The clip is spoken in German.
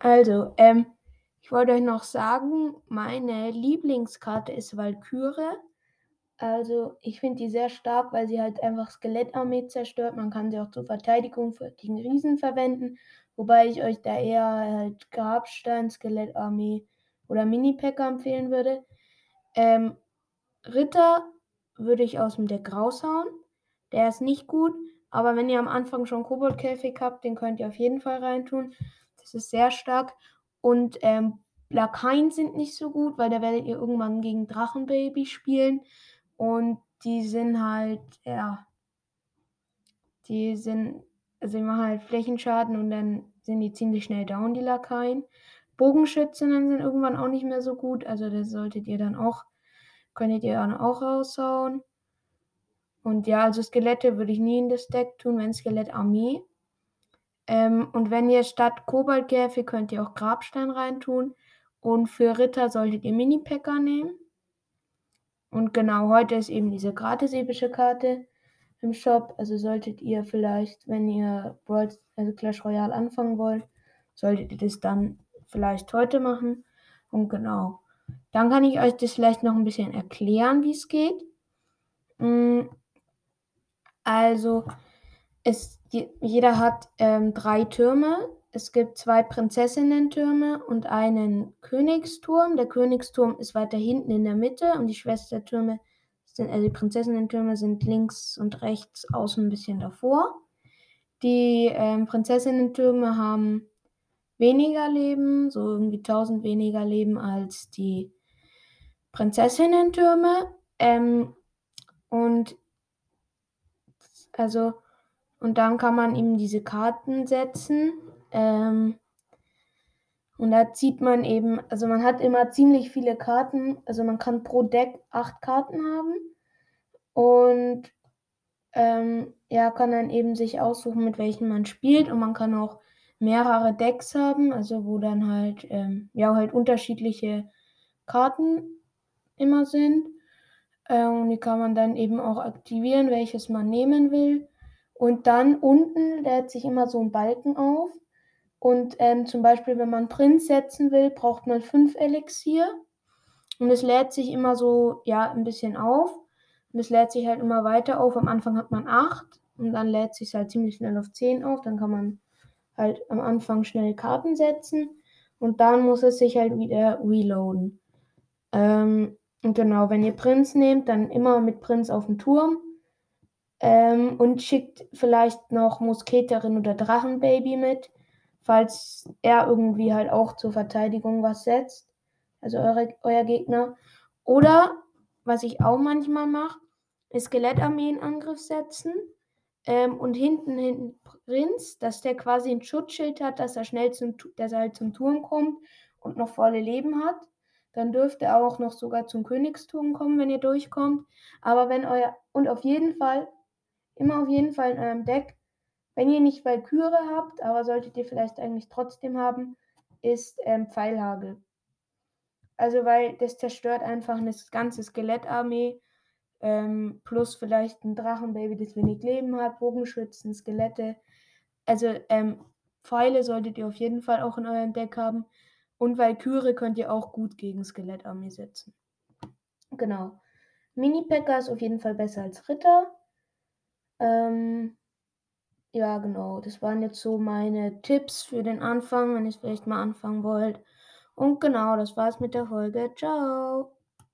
Also, ähm, ich wollte euch noch sagen, meine Lieblingskarte ist Walküre. Also, ich finde die sehr stark, weil sie halt einfach Skelettarmee zerstört. Man kann sie auch zur Verteidigung gegen Riesen verwenden. Wobei ich euch da eher halt Grabstein, Skelettarmee oder Mini-Packer empfehlen würde. Ähm, Ritter würde ich aus dem Deck raushauen. Der ist nicht gut, aber wenn ihr am Anfang schon Koboldkäfig habt, den könnt ihr auf jeden Fall reintun. Das ist sehr stark. Und ähm, Lakaien sind nicht so gut, weil da werdet ihr irgendwann gegen Drachenbaby spielen. Und die sind halt, ja, die sind, also die machen halt Flächenschaden und dann sind die ziemlich schnell down, die Lakaien. Bogenschützinnen sind irgendwann auch nicht mehr so gut, also das solltet ihr dann auch, könntet ihr dann auch raushauen. Und ja, also Skelette würde ich nie in das Deck tun, wenn Skelettarmee. Ähm, und wenn ihr statt Koboldkäfig könnt ihr auch Grabstein reintun. Und für Ritter solltet ihr Mini-Packer nehmen. Und genau, heute ist eben diese gratis epische Karte im Shop. Also solltet ihr vielleicht, wenn ihr Brawl, also Clash Royale anfangen wollt, solltet ihr das dann vielleicht heute machen. Und genau. Dann kann ich euch das vielleicht noch ein bisschen erklären, wie es geht. Mm, also, es, jeder hat ähm, drei Türme. Es gibt zwei Prinzessinnen-Türme und einen Königsturm. Der Königsturm ist weiter hinten in der Mitte und die Schwestertürme sind, also die Prinzessinnen-Türme sind links und rechts außen ein bisschen davor. Die ähm, Prinzessinnen-Türme haben weniger Leben, so irgendwie 1000 weniger Leben als die Prinzessinnen-Türme. Ähm, und also, und dann kann man eben diese Karten setzen. Ähm, und da zieht man eben, also man hat immer ziemlich viele Karten. Also man kann pro Deck acht Karten haben. Und ähm, ja, kann dann eben sich aussuchen, mit welchen man spielt. Und man kann auch mehrere Decks haben, also wo dann halt, ähm, ja, halt unterschiedliche Karten immer sind. Ähm, und die kann man dann eben auch aktivieren, welches man nehmen will. Und dann unten lädt sich immer so ein Balken auf. Und ähm, zum Beispiel, wenn man Prinz setzen will, braucht man fünf Elixier. Und es lädt sich immer so, ja, ein bisschen auf. Und es lädt sich halt immer weiter auf. Am Anfang hat man acht und dann lädt sich halt ziemlich schnell auf zehn auf. Dann kann man halt am Anfang schnell Karten setzen und dann muss es sich halt wieder reloaden. Ähm, und genau, wenn ihr Prinz nehmt, dann immer mit Prinz auf den Turm ähm, und schickt vielleicht noch Musketerin oder Drachenbaby mit, falls er irgendwie halt auch zur Verteidigung was setzt, also eure, euer Gegner. Oder, was ich auch manchmal mache, ist Skelettarmee in Angriff setzen ähm, und hinten hinten Prinz, dass der quasi ein Schutzschild hat, dass er schnell zum, dass er halt zum Turm kommt und noch volle Leben hat. Dann dürfte er auch noch sogar zum Königsturm kommen, wenn ihr durchkommt. Aber wenn euer, und auf jeden Fall, immer auf jeden Fall in eurem Deck, wenn ihr nicht Valkyrie habt, aber solltet ihr vielleicht eigentlich trotzdem haben, ist ähm, Pfeilhagel. Also, weil das zerstört einfach eine ganze Skelettarmee ähm, plus vielleicht ein Drachenbaby, das wenig Leben hat, Bogenschützen, Skelette. Also ähm, Pfeile solltet ihr auf jeden Fall auch in eurem Deck haben. Und Valkyrie könnt ihr auch gut gegen Skelettarmee setzen. Genau. Mini-Packer ist auf jeden Fall besser als Ritter. Ähm, ja, genau. Das waren jetzt so meine Tipps für den Anfang, wenn ihr vielleicht mal anfangen wollt. Und genau, das war's mit der Folge. Ciao.